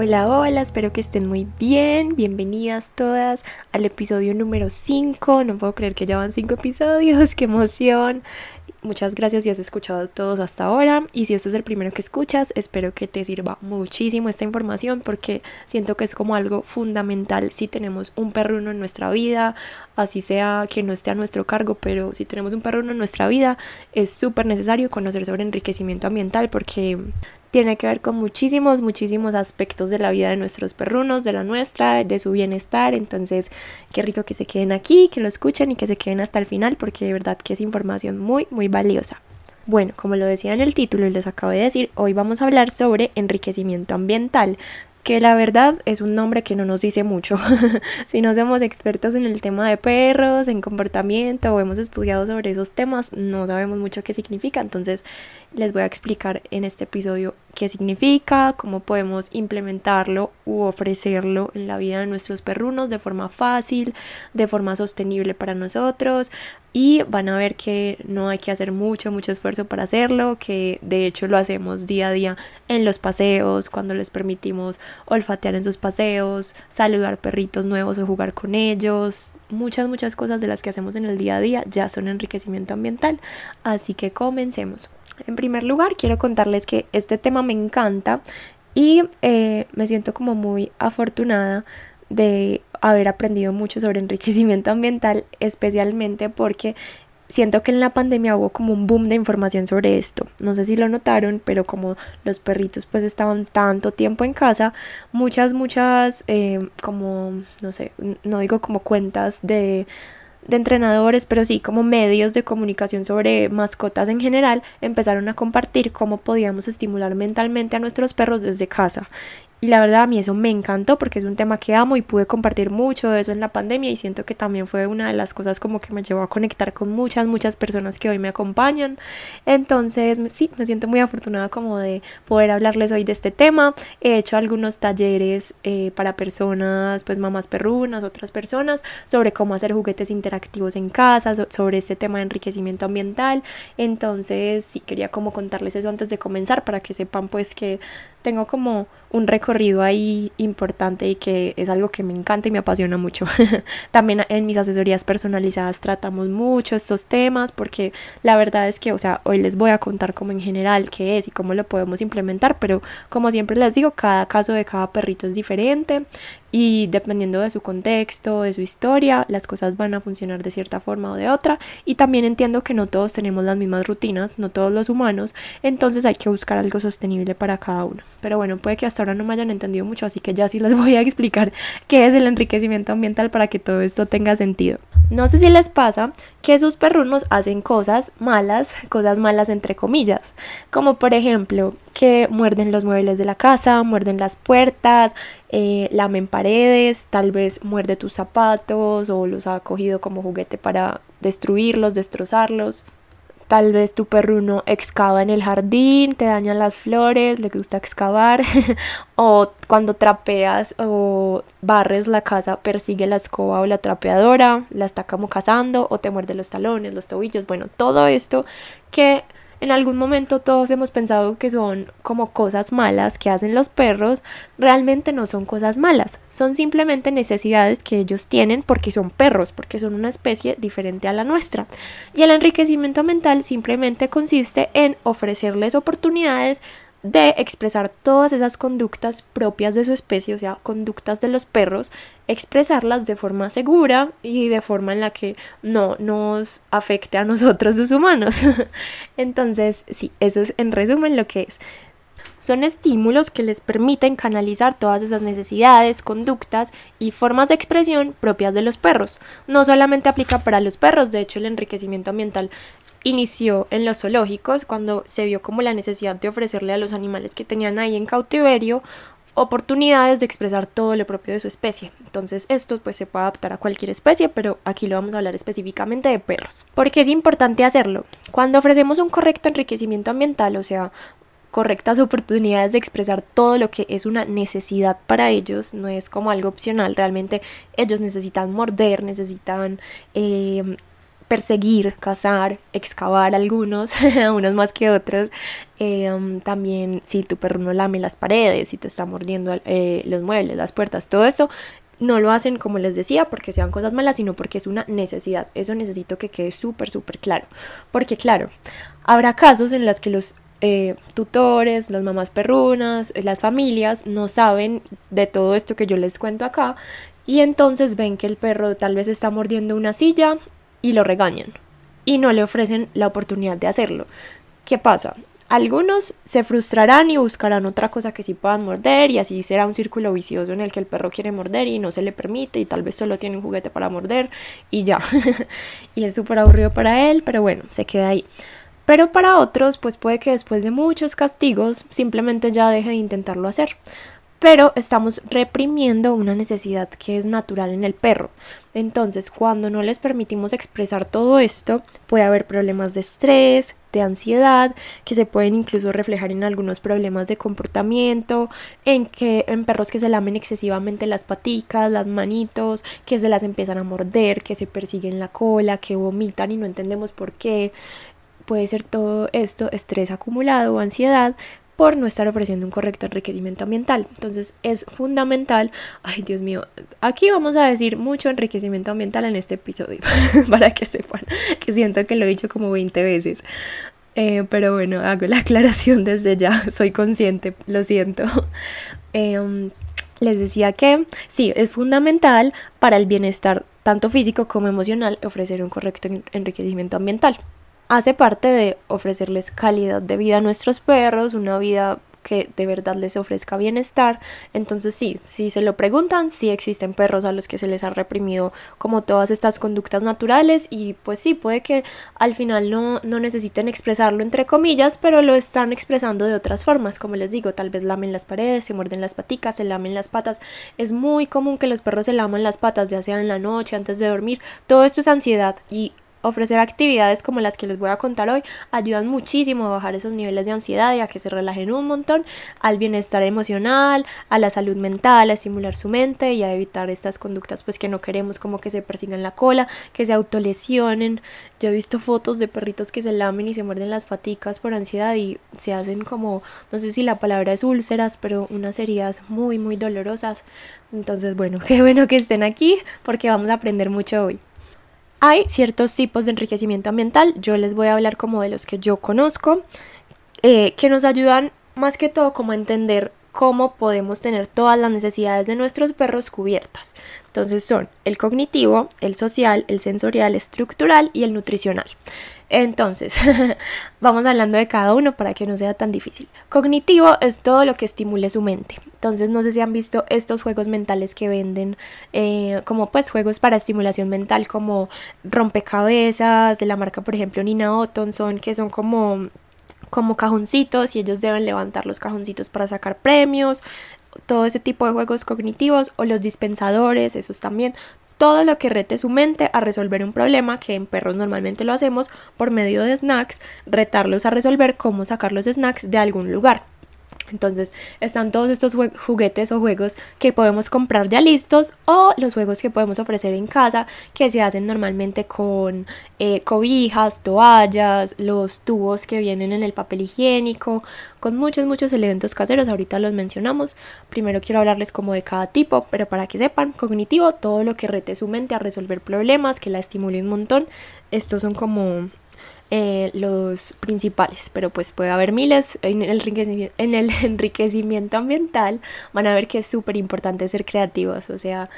Hola, hola, espero que estén muy bien. Bienvenidas todas al episodio número 5. No puedo creer que ya van 5 episodios, qué emoción. Muchas gracias si has escuchado todos hasta ahora y si este es el primero que escuchas, espero que te sirva muchísimo esta información porque siento que es como algo fundamental si tenemos un perruno en nuestra vida, así sea que no esté a nuestro cargo, pero si tenemos un perruno en nuestra vida es súper necesario conocer sobre enriquecimiento ambiental porque tiene que ver con muchísimos, muchísimos aspectos de la vida de nuestros perrunos, de la nuestra, de su bienestar. Entonces, qué rico que se queden aquí, que lo escuchen y que se queden hasta el final, porque de verdad que es información muy, muy valiosa. Bueno, como lo decía en el título y les acabo de decir, hoy vamos a hablar sobre enriquecimiento ambiental, que la verdad es un nombre que no nos dice mucho. si no somos expertos en el tema de perros, en comportamiento o hemos estudiado sobre esos temas, no sabemos mucho qué significa. Entonces les voy a explicar en este episodio qué significa, cómo podemos implementarlo u ofrecerlo en la vida de nuestros perrunos de forma fácil, de forma sostenible para nosotros. Y van a ver que no hay que hacer mucho, mucho esfuerzo para hacerlo, que de hecho lo hacemos día a día en los paseos, cuando les permitimos olfatear en sus paseos, saludar perritos nuevos o jugar con ellos, muchas, muchas cosas de las que hacemos en el día a día ya son enriquecimiento ambiental, así que comencemos. En primer lugar, quiero contarles que este tema me encanta y eh, me siento como muy afortunada de haber aprendido mucho sobre enriquecimiento ambiental, especialmente porque siento que en la pandemia hubo como un boom de información sobre esto. No sé si lo notaron, pero como los perritos pues estaban tanto tiempo en casa, muchas, muchas, eh, como, no sé, no digo como cuentas de de entrenadores, pero sí como medios de comunicación sobre mascotas en general, empezaron a compartir cómo podíamos estimular mentalmente a nuestros perros desde casa. Y la verdad a mí eso me encantó porque es un tema que amo y pude compartir mucho de eso en la pandemia y siento que también fue una de las cosas como que me llevó a conectar con muchas, muchas personas que hoy me acompañan. Entonces sí, me siento muy afortunada como de poder hablarles hoy de este tema. He hecho algunos talleres eh, para personas, pues mamás perrunas, otras personas, sobre cómo hacer juguetes interactivos en casa, sobre este tema de enriquecimiento ambiental. Entonces sí, quería como contarles eso antes de comenzar para que sepan pues que tengo como un recorrido ahí importante y que es algo que me encanta y me apasiona mucho. También en mis asesorías personalizadas tratamos mucho estos temas porque la verdad es que, o sea, hoy les voy a contar como en general qué es y cómo lo podemos implementar, pero como siempre les digo, cada caso de cada perrito es diferente y dependiendo de su contexto, de su historia, las cosas van a funcionar de cierta forma o de otra. Y también entiendo que no todos tenemos las mismas rutinas, no todos los humanos, entonces hay que buscar algo sostenible para cada uno. Pero bueno, puede que hasta ahora no me hayan entendido mucho, así que ya sí les voy a explicar qué es el enriquecimiento ambiental para que todo esto tenga sentido. No sé si les pasa que sus perrunos hacen cosas malas, cosas malas entre comillas, como por ejemplo que muerden los muebles de la casa, muerden las puertas, eh, lamen paredes, tal vez muerde tus zapatos o los ha cogido como juguete para destruirlos, destrozarlos. Tal vez tu perruno excava en el jardín, te dañan las flores, le gusta excavar. o cuando trapeas o barres la casa, persigue la escoba o la trapeadora, la está como cazando o te muerde los talones, los tobillos. Bueno, todo esto que en algún momento todos hemos pensado que son como cosas malas que hacen los perros, realmente no son cosas malas, son simplemente necesidades que ellos tienen porque son perros, porque son una especie diferente a la nuestra. Y el enriquecimiento mental simplemente consiste en ofrecerles oportunidades de expresar todas esas conductas propias de su especie, o sea, conductas de los perros, expresarlas de forma segura y de forma en la que no nos afecte a nosotros los humanos. Entonces, sí, eso es en resumen lo que es. Son estímulos que les permiten canalizar todas esas necesidades, conductas y formas de expresión propias de los perros. No solamente aplica para los perros, de hecho el enriquecimiento ambiental inició en los zoológicos cuando se vio como la necesidad de ofrecerle a los animales que tenían ahí en cautiverio oportunidades de expresar todo lo propio de su especie. Entonces esto pues se puede adaptar a cualquier especie, pero aquí lo vamos a hablar específicamente de perros. porque es importante hacerlo? Cuando ofrecemos un correcto enriquecimiento ambiental, o sea, correctas oportunidades de expresar todo lo que es una necesidad para ellos, no es como algo opcional, realmente ellos necesitan morder, necesitan eh, perseguir, cazar, excavar algunos, unos más que otros. Eh, um, también si tu perro no lame las paredes, si te está mordiendo eh, los muebles, las puertas, todo esto no lo hacen como les decía porque sean cosas malas, sino porque es una necesidad. Eso necesito que quede súper, súper claro. Porque claro, habrá casos en los que los eh, tutores, las mamás perrunas, las familias no saben de todo esto que yo les cuento acá y entonces ven que el perro tal vez está mordiendo una silla y lo regañan y no le ofrecen la oportunidad de hacerlo. ¿Qué pasa? Algunos se frustrarán y buscarán otra cosa que sí puedan morder y así será un círculo vicioso en el que el perro quiere morder y no se le permite y tal vez solo tiene un juguete para morder y ya. y es súper aburrido para él, pero bueno, se queda ahí. Pero para otros, pues puede que después de muchos castigos simplemente ya deje de intentarlo hacer pero estamos reprimiendo una necesidad que es natural en el perro. Entonces, cuando no les permitimos expresar todo esto, puede haber problemas de estrés, de ansiedad, que se pueden incluso reflejar en algunos problemas de comportamiento, en que en perros que se lamen excesivamente las paticas, las manitos, que se las empiezan a morder, que se persiguen la cola, que vomitan y no entendemos por qué. Puede ser todo esto estrés acumulado o ansiedad, por no estar ofreciendo un correcto enriquecimiento ambiental. Entonces es fundamental, ay Dios mío, aquí vamos a decir mucho enriquecimiento ambiental en este episodio, para que sepan, que siento que lo he dicho como 20 veces. Eh, pero bueno, hago la aclaración desde ya, soy consciente, lo siento. Em, les decía que sí, es fundamental para el bienestar tanto físico como emocional ofrecer un correcto enriquecimiento ambiental hace parte de ofrecerles calidad de vida a nuestros perros, una vida que de verdad les ofrezca bienestar. Entonces sí, si se lo preguntan, sí existen perros a los que se les ha reprimido como todas estas conductas naturales y pues sí, puede que al final no, no necesiten expresarlo entre comillas, pero lo están expresando de otras formas, como les digo, tal vez lamen las paredes, se muerden las paticas, se lamen las patas. Es muy común que los perros se laman las patas, ya sea en la noche, antes de dormir. Todo esto es ansiedad y ofrecer actividades como las que les voy a contar hoy ayudan muchísimo a bajar esos niveles de ansiedad y a que se relajen un montón al bienestar emocional, a la salud mental, a estimular su mente y a evitar estas conductas pues que no queremos como que se persigan la cola, que se autolesionen. Yo he visto fotos de perritos que se lamen y se muerden las paticas por ansiedad y se hacen como, no sé si la palabra es úlceras, pero unas heridas muy muy dolorosas. Entonces, bueno, qué bueno que estén aquí porque vamos a aprender mucho hoy. Hay ciertos tipos de enriquecimiento ambiental, yo les voy a hablar como de los que yo conozco, eh, que nos ayudan más que todo como a entender cómo podemos tener todas las necesidades de nuestros perros cubiertas. Entonces son el cognitivo, el social, el sensorial, estructural y el nutricional. Entonces, vamos hablando de cada uno para que no sea tan difícil. Cognitivo es todo lo que estimule su mente. Entonces, no sé si han visto estos juegos mentales que venden eh, como pues juegos para estimulación mental como rompecabezas de la marca, por ejemplo, Nina Ottonson, que son como como cajoncitos y ellos deben levantar los cajoncitos para sacar premios, todo ese tipo de juegos cognitivos o los dispensadores, esos también, todo lo que rete su mente a resolver un problema, que en perros normalmente lo hacemos por medio de snacks, retarlos a resolver cómo sacar los snacks de algún lugar. Entonces están todos estos juguetes o juegos que podemos comprar ya listos o los juegos que podemos ofrecer en casa que se hacen normalmente con eh, cobijas, toallas, los tubos que vienen en el papel higiénico, con muchos, muchos elementos caseros. Ahorita los mencionamos. Primero quiero hablarles como de cada tipo, pero para que sepan, cognitivo, todo lo que rete su mente a resolver problemas, que la estimule un montón. Estos son como eh, los principales, pero pues puede haber miles. En el, enriquecimiento, en el enriquecimiento ambiental van a ver que es súper importante ser creativos, o sea,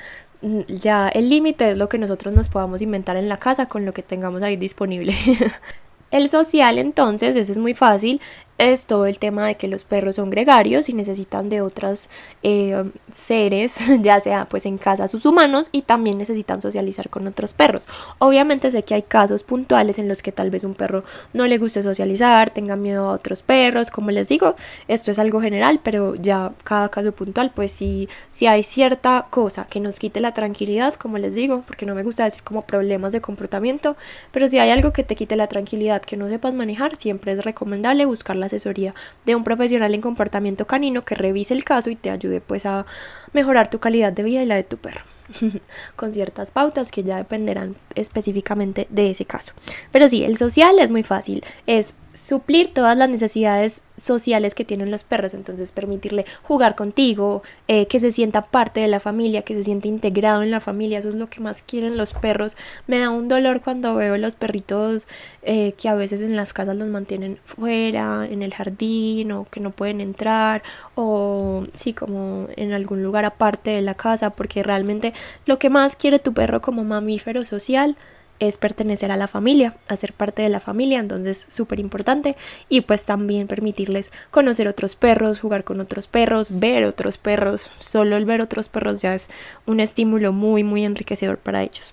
mm, ya el límite es lo que nosotros nos podamos inventar en la casa con lo que tengamos ahí disponible. el social entonces, ese es muy fácil, es todo el tema de que los perros son gregarios y necesitan de otros eh, seres, ya sea pues en casa sus humanos y también necesitan socializar con otros perros. Obviamente sé que hay casos puntuales en los que tal vez un perro no le guste socializar, tenga miedo a otros perros, como les digo, esto es algo general, pero ya cada caso puntual, pues si, si hay cierta cosa que nos quite la tranquilidad, como les digo, porque no me gusta decir como problemas de comportamiento, pero si hay algo que te quite la tranquilidad que no sepas manejar, siempre es recomendable buscar la asesoría de un profesional en comportamiento canino que revise el caso y te ayude pues a mejorar tu calidad de vida y la de tu perro. con ciertas pautas que ya dependerán específicamente de ese caso. Pero sí, el social es muy fácil, es suplir todas las necesidades sociales que tienen los perros, entonces permitirle jugar contigo, eh, que se sienta parte de la familia, que se sienta integrado en la familia, eso es lo que más quieren los perros. Me da un dolor cuando veo los perritos eh, que a veces en las casas los mantienen fuera, en el jardín, o que no pueden entrar, o sí, como en algún lugar aparte de la casa, porque realmente lo que más quiere tu perro como mamífero social es pertenecer a la familia, hacer parte de la familia, entonces súper importante. Y pues también permitirles conocer otros perros, jugar con otros perros, ver otros perros, solo el ver otros perros ya es un estímulo muy muy enriquecedor para ellos.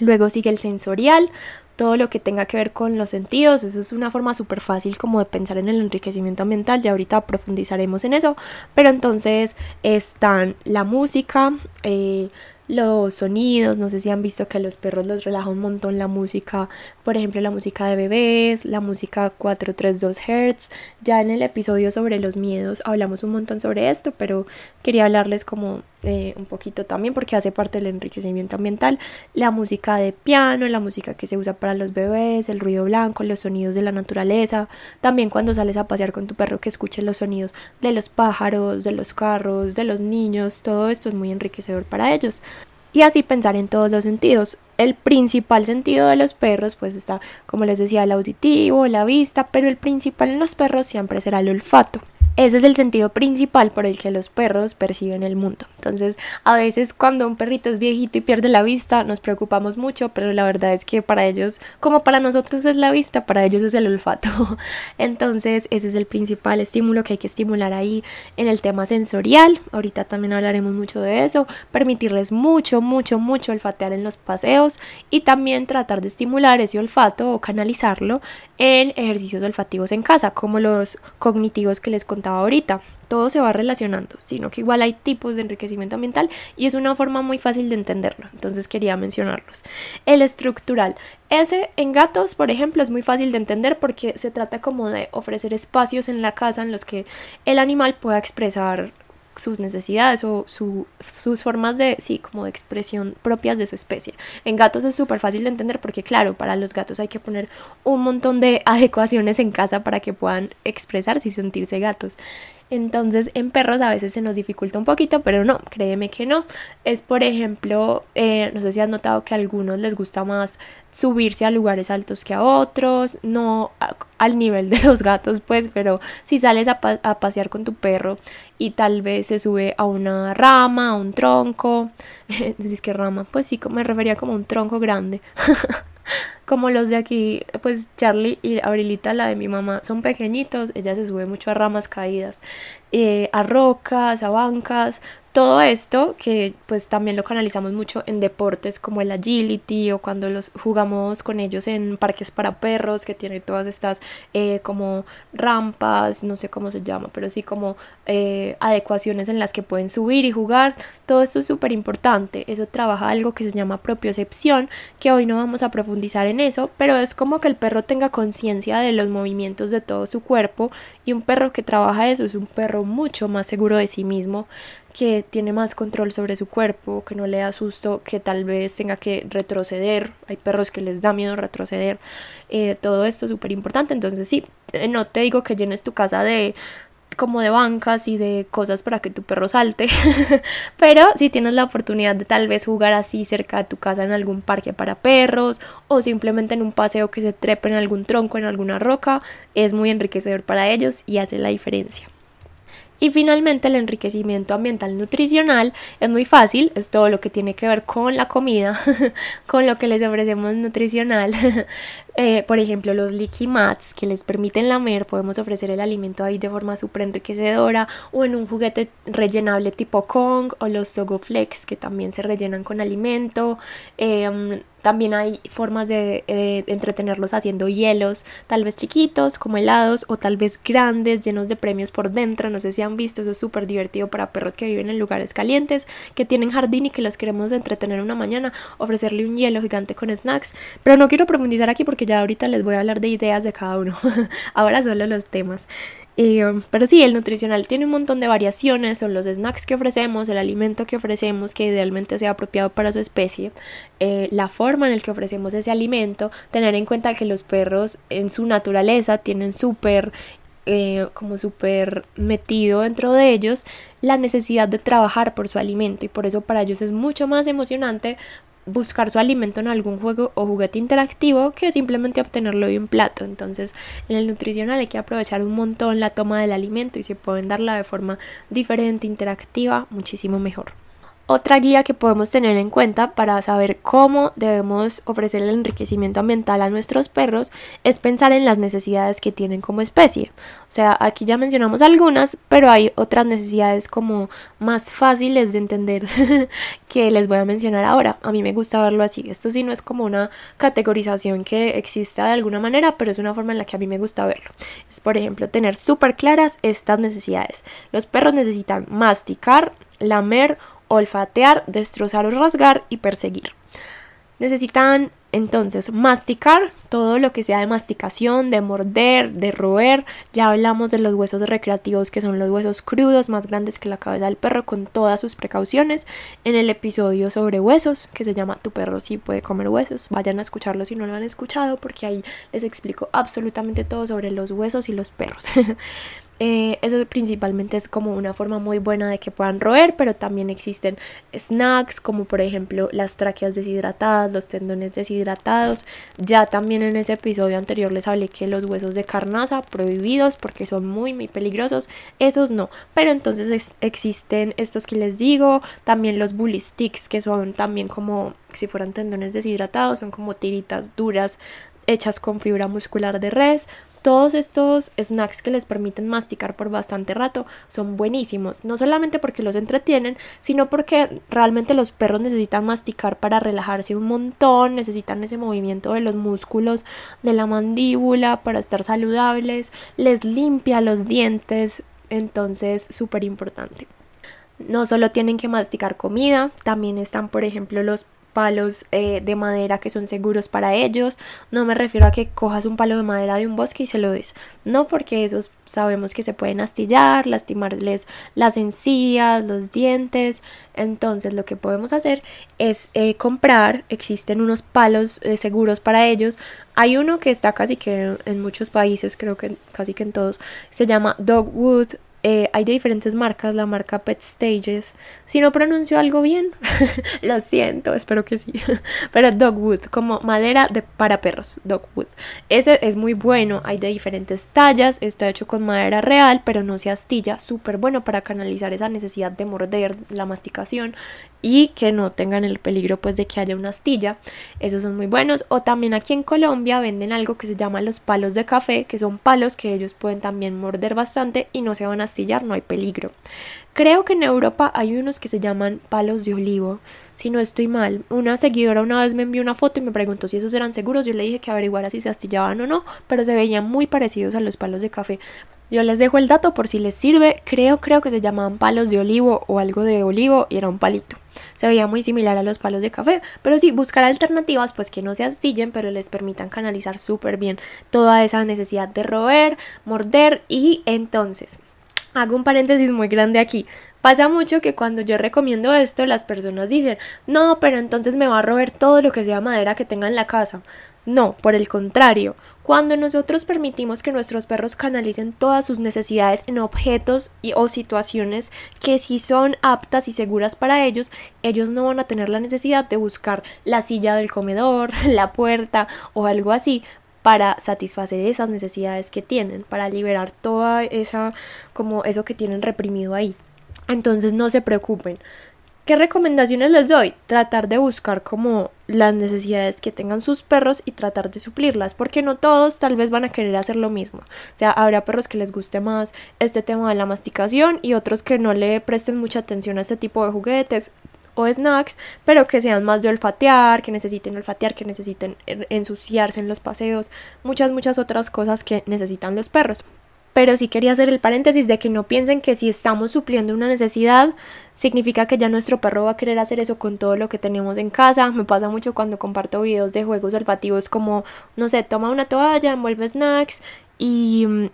Luego sigue el sensorial, todo lo que tenga que ver con los sentidos, eso es una forma súper fácil como de pensar en el enriquecimiento ambiental, ya ahorita profundizaremos en eso, pero entonces están la música, eh, los sonidos, no sé si han visto que a los perros los relaja un montón la música, por ejemplo la música de bebés, la música 432 Hz, ya en el episodio sobre los miedos hablamos un montón sobre esto, pero quería hablarles como eh, un poquito también porque hace parte del enriquecimiento ambiental, la música de piano, la música que se usa para los bebés, el ruido blanco, los sonidos de la naturaleza, también cuando sales a pasear con tu perro que escuches los sonidos de los pájaros, de los carros, de los niños, todo esto es muy enriquecedor para ellos y así pensar en todos los sentidos. El principal sentido de los perros pues está, como les decía, el auditivo, la vista, pero el principal en los perros siempre será el olfato. Ese es el sentido principal por el que los perros perciben el mundo. Entonces, a veces cuando un perrito es viejito y pierde la vista, nos preocupamos mucho, pero la verdad es que para ellos, como para nosotros es la vista, para ellos es el olfato. Entonces, ese es el principal estímulo que hay que estimular ahí en el tema sensorial. Ahorita también hablaremos mucho de eso. Permitirles mucho, mucho, mucho olfatear en los paseos y también tratar de estimular ese olfato o canalizarlo en ejercicios olfativos en casa, como los cognitivos que les conté ahorita. Todo se va relacionando, sino que igual hay tipos de enriquecimiento ambiental y es una forma muy fácil de entenderlo. Entonces quería mencionarlos. El estructural. Ese en gatos, por ejemplo, es muy fácil de entender porque se trata como de ofrecer espacios en la casa en los que el animal pueda expresar sus necesidades o sus formas de, sí, como de expresión propias de su especie. En gatos es súper fácil de entender porque, claro, para los gatos hay que poner un montón de adecuaciones en casa para que puedan expresarse y sentirse gatos. Entonces en perros a veces se nos dificulta un poquito, pero no, créeme que no. Es por ejemplo, eh, no sé si has notado que a algunos les gusta más subirse a lugares altos que a otros, no al nivel de los gatos pues, pero si sales a, pasear con tu perro y tal vez se sube a una rama, a un tronco, dices que rama, pues sí, me refería como a un tronco grande. como los de aquí, pues Charlie y Abrilita, la de mi mamá, son pequeñitos, ella se sube mucho a ramas caídas, eh, a rocas, a bancas, todo esto que pues también lo canalizamos mucho en deportes como el agility o cuando los jugamos con ellos en parques para perros que tienen todas estas eh, como rampas, no sé cómo se llama, pero sí como eh, adecuaciones en las que pueden subir y jugar. Todo esto es súper importante. Eso trabaja algo que se llama propiocepción, que hoy no vamos a profundizar en eso, pero es como que el perro tenga conciencia de los movimientos de todo su cuerpo y un perro que trabaja eso es un perro mucho más seguro de sí mismo, que tiene más control sobre su cuerpo, que no le da susto, que tal vez tenga que retroceder. Hay perros que les da miedo retroceder. Eh, todo esto es súper importante. Entonces sí, eh, no te digo que llenes tu casa de como de bancas y de cosas para que tu perro salte. Pero si tienes la oportunidad de tal vez jugar así cerca de tu casa en algún parque para perros o simplemente en un paseo que se trepe en algún tronco, en alguna roca, es muy enriquecedor para ellos y hace la diferencia. Y finalmente el enriquecimiento ambiental nutricional es muy fácil, es todo lo que tiene que ver con la comida, con lo que les ofrecemos nutricional. Eh, por ejemplo, los leaky mats que les permiten lamer, podemos ofrecer el alimento ahí de forma súper enriquecedora o en un juguete rellenable tipo Kong o los Sogo Flex que también se rellenan con alimento. Em, también hay formas de eh, entretenerlos haciendo hielos, tal vez chiquitos como helados o tal vez grandes, llenos de premios por dentro. No sé si han visto, eso es súper divertido para perros que viven en lugares calientes, que tienen jardín y que los queremos entretener una mañana, ofrecerle un hielo gigante con snacks. Pero no quiero profundizar aquí porque ya ahorita les voy a hablar de ideas de cada uno. Ahora solo los temas. Um, pero sí, el nutricional tiene un montón de variaciones, son los snacks que ofrecemos, el alimento que ofrecemos que idealmente sea apropiado para su especie, eh, la forma en la que ofrecemos ese alimento, tener en cuenta que los perros en su naturaleza tienen súper eh, como súper metido dentro de ellos la necesidad de trabajar por su alimento y por eso para ellos es mucho más emocionante buscar su alimento en algún juego o juguete interactivo que simplemente obtenerlo de un plato. Entonces, en el nutricional hay que aprovechar un montón la toma del alimento y se pueden darla de forma diferente, interactiva, muchísimo mejor. Otra guía que podemos tener en cuenta para saber cómo debemos ofrecer el enriquecimiento ambiental a nuestros perros es pensar en las necesidades que tienen como especie. O sea, aquí ya mencionamos algunas, pero hay otras necesidades como más fáciles de entender que les voy a mencionar ahora. A mí me gusta verlo así. Esto sí no es como una categorización que exista de alguna manera, pero es una forma en la que a mí me gusta verlo. Es, por ejemplo, tener súper claras estas necesidades. Los perros necesitan masticar, lamer olfatear, destrozar o rasgar y perseguir. Necesitan entonces masticar todo lo que sea de masticación, de morder, de roer. Ya hablamos de los huesos recreativos que son los huesos crudos más grandes que la cabeza del perro con todas sus precauciones en el episodio sobre huesos que se llama Tu perro sí puede comer huesos. Vayan a escucharlo si no lo han escuchado porque ahí les explico absolutamente todo sobre los huesos y los perros. Eh, eso principalmente es como una forma muy buena de que puedan roer, pero también existen snacks como por ejemplo las tráqueas deshidratadas, los tendones deshidratados. Ya también en ese episodio anterior les hablé que los huesos de carnaza prohibidos porque son muy muy peligrosos, esos no. Pero entonces existen estos que les digo, también los bully sticks que son también como si fueran tendones deshidratados, son como tiritas duras hechas con fibra muscular de res todos estos snacks que les permiten masticar por bastante rato son buenísimos, no solamente porque los entretienen, sino porque realmente los perros necesitan masticar para relajarse un montón, necesitan ese movimiento de los músculos de la mandíbula para estar saludables, les limpia los dientes, entonces súper importante. No solo tienen que masticar comida, también están por ejemplo los palos eh, de madera que son seguros para ellos. No me refiero a que cojas un palo de madera de un bosque y se lo des. No, porque esos sabemos que se pueden astillar, lastimarles las encías, los dientes. Entonces lo que podemos hacer es eh, comprar, existen unos palos eh, seguros para ellos. Hay uno que está casi que en muchos países, creo que casi que en todos, se llama Dogwood eh, hay de diferentes marcas, la marca Pet Stages. Si no pronuncio algo bien, lo siento, espero que sí. Pero Dogwood, como madera de, para perros, Dogwood. Ese es muy bueno, hay de diferentes tallas, está hecho con madera real, pero no se astilla, súper bueno para canalizar esa necesidad de morder, la masticación y que no tengan el peligro pues de que haya una astilla. Esos son muy buenos. O también aquí en Colombia venden algo que se llama los palos de café, que son palos que ellos pueden también morder bastante y no se van a no hay peligro. Creo que en Europa hay unos que se llaman palos de olivo. Si no estoy mal, una seguidora una vez me envió una foto y me preguntó si esos eran seguros. Yo le dije que averiguara si se astillaban o no, pero se veían muy parecidos a los palos de café. Yo les dejo el dato por si les sirve. Creo, creo que se llamaban palos de olivo o algo de olivo y era un palito. Se veía muy similar a los palos de café, pero sí, buscar alternativas pues que no se astillen, pero les permitan canalizar súper bien toda esa necesidad de roer, morder y entonces, hago un paréntesis muy grande aquí. Pasa mucho que cuando yo recomiendo esto, las personas dicen, no, pero entonces me va a roer todo lo que sea madera que tenga en la casa. No, por el contrario, cuando nosotros permitimos que nuestros perros canalicen todas sus necesidades en objetos y, o situaciones que sí son aptas y seguras para ellos, ellos no van a tener la necesidad de buscar la silla del comedor, la puerta o algo así para satisfacer esas necesidades que tienen, para liberar toda esa, como eso que tienen reprimido ahí. Entonces no se preocupen. ¿Qué recomendaciones les doy? Tratar de buscar como las necesidades que tengan sus perros y tratar de suplirlas, porque no todos tal vez van a querer hacer lo mismo. O sea, habrá perros que les guste más este tema de la masticación y otros que no le presten mucha atención a este tipo de juguetes o snacks, pero que sean más de olfatear, que necesiten olfatear, que necesiten ensuciarse en los paseos, muchas, muchas otras cosas que necesitan los perros. Pero sí quería hacer el paréntesis de que no piensen que si estamos supliendo una necesidad, significa que ya nuestro perro va a querer hacer eso con todo lo que tenemos en casa. Me pasa mucho cuando comparto videos de juegos olfativos como, no sé, toma una toalla, envuelve snacks y mm,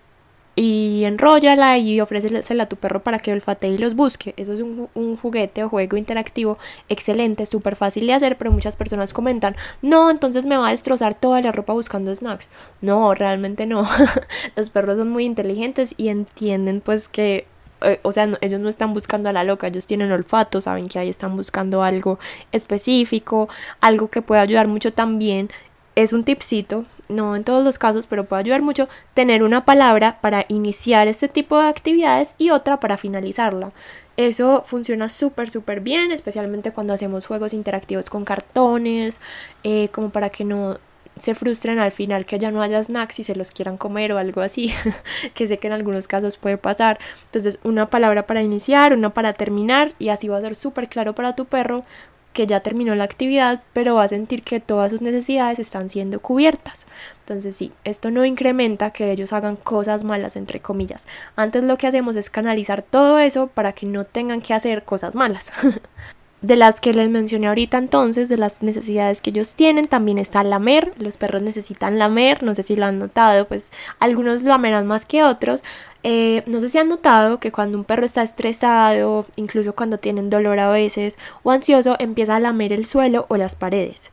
y enróllala y ofrécesela a tu perro para que olfatee y los busque. Eso es un, un juguete o juego interactivo excelente, súper fácil de hacer, pero muchas personas comentan, no, entonces me va a destrozar toda la ropa buscando snacks. No, realmente no. los perros son muy inteligentes y entienden pues que eh, o sea, ellos no están buscando a la loca, ellos tienen olfato, saben que ahí están buscando algo específico, algo que puede ayudar mucho también. Es un tipcito, no en todos los casos, pero puede ayudar mucho tener una palabra para iniciar este tipo de actividades y otra para finalizarla. Eso funciona súper, súper bien, especialmente cuando hacemos juegos interactivos con cartones, eh, como para que no se frustren al final que ya no haya snacks y se los quieran comer o algo así, que sé que en algunos casos puede pasar. Entonces, una palabra para iniciar, una para terminar y así va a ser súper claro para tu perro que ya terminó la actividad, pero va a sentir que todas sus necesidades están siendo cubiertas. Entonces sí, esto no incrementa que ellos hagan cosas malas, entre comillas. Antes lo que hacemos es canalizar todo eso para que no tengan que hacer cosas malas. de las que les mencioné ahorita entonces, de las necesidades que ellos tienen, también está lamer, los perros necesitan lamer, no sé si lo han notado, pues algunos lamerán más que otros, eh, no sé si han notado que cuando un perro está estresado, incluso cuando tienen dolor a veces o ansioso, empieza a lamer el suelo o las paredes.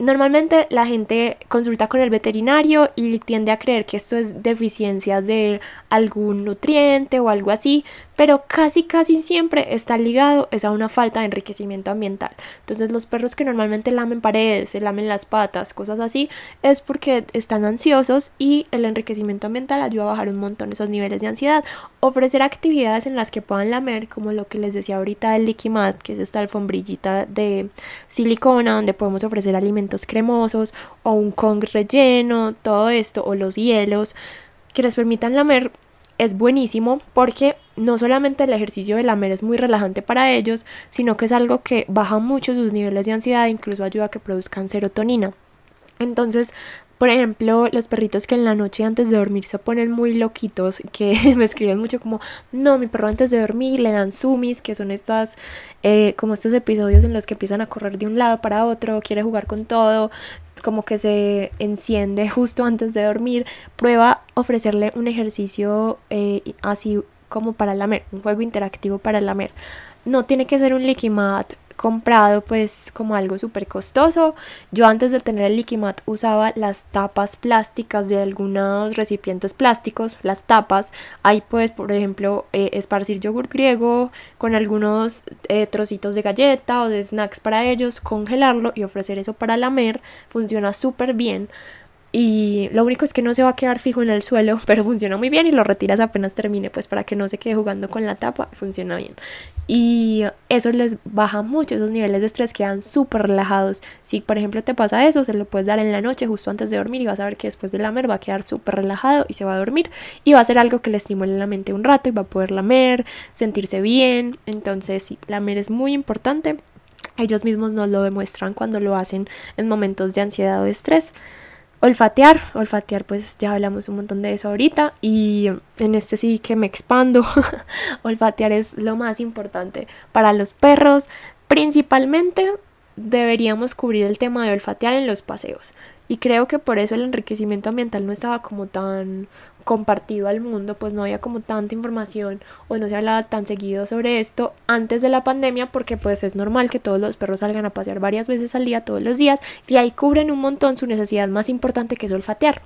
Normalmente la gente consulta con el veterinario y tiende a creer que esto es deficiencias de algún nutriente o algo así, pero casi casi siempre está ligado es a una falta de enriquecimiento ambiental. Entonces los perros que normalmente lamen paredes, se lamen las patas, cosas así, es porque están ansiosos y el enriquecimiento ambiental ayuda a bajar un montón esos niveles de ansiedad. Ofrecer actividades en las que puedan lamer, como lo que les decía ahorita del Liquimat, que es esta alfombrillita de silicona donde podemos ofrecer alimentos cremosos o un Kong relleno, todo esto, o los hielos que les permitan lamer es buenísimo porque no solamente el ejercicio de lamer es muy relajante para ellos, sino que es algo que baja mucho sus niveles de ansiedad e incluso ayuda a que produzcan serotonina. Entonces, por ejemplo, los perritos que en la noche antes de dormir se ponen muy loquitos, que me escriben mucho como, no, mi perro antes de dormir le dan sumis, que son estas, eh, como estos episodios en los que empiezan a correr de un lado para otro, quiere jugar con todo, como que se enciende justo antes de dormir, prueba ofrecerle un ejercicio eh, así como para lamer, un juego interactivo para lamer. No tiene que ser un liquimat comprado pues como algo súper costoso. Yo antes de tener el Liquimat usaba las tapas plásticas de algunos recipientes plásticos, las tapas. Ahí pues por ejemplo eh, esparcir yogur griego con algunos eh, trocitos de galleta o de snacks para ellos, congelarlo y ofrecer eso para lamer. Funciona súper bien. Y lo único es que no se va a quedar fijo en el suelo, pero funciona muy bien y lo retiras apenas termine, pues para que no se quede jugando con la tapa, funciona bien. Y eso les baja mucho, esos niveles de estrés quedan súper relajados. Si por ejemplo te pasa eso, se lo puedes dar en la noche justo antes de dormir y vas a ver que después de lamer va a quedar súper relajado y se va a dormir. Y va a ser algo que le estimule la mente un rato y va a poder lamer, sentirse bien. Entonces sí, lamer es muy importante. Ellos mismos nos lo demuestran cuando lo hacen en momentos de ansiedad o estrés. Olfatear, olfatear pues ya hablamos un montón de eso ahorita y en este sí que me expando. olfatear es lo más importante para los perros. Principalmente deberíamos cubrir el tema de olfatear en los paseos. Y creo que por eso el enriquecimiento ambiental no estaba como tan compartido al mundo, pues no había como tanta información o no se hablaba tan seguido sobre esto antes de la pandemia porque pues es normal que todos los perros salgan a pasear varias veces al día, todos los días, y ahí cubren un montón su necesidad más importante que es olfatear.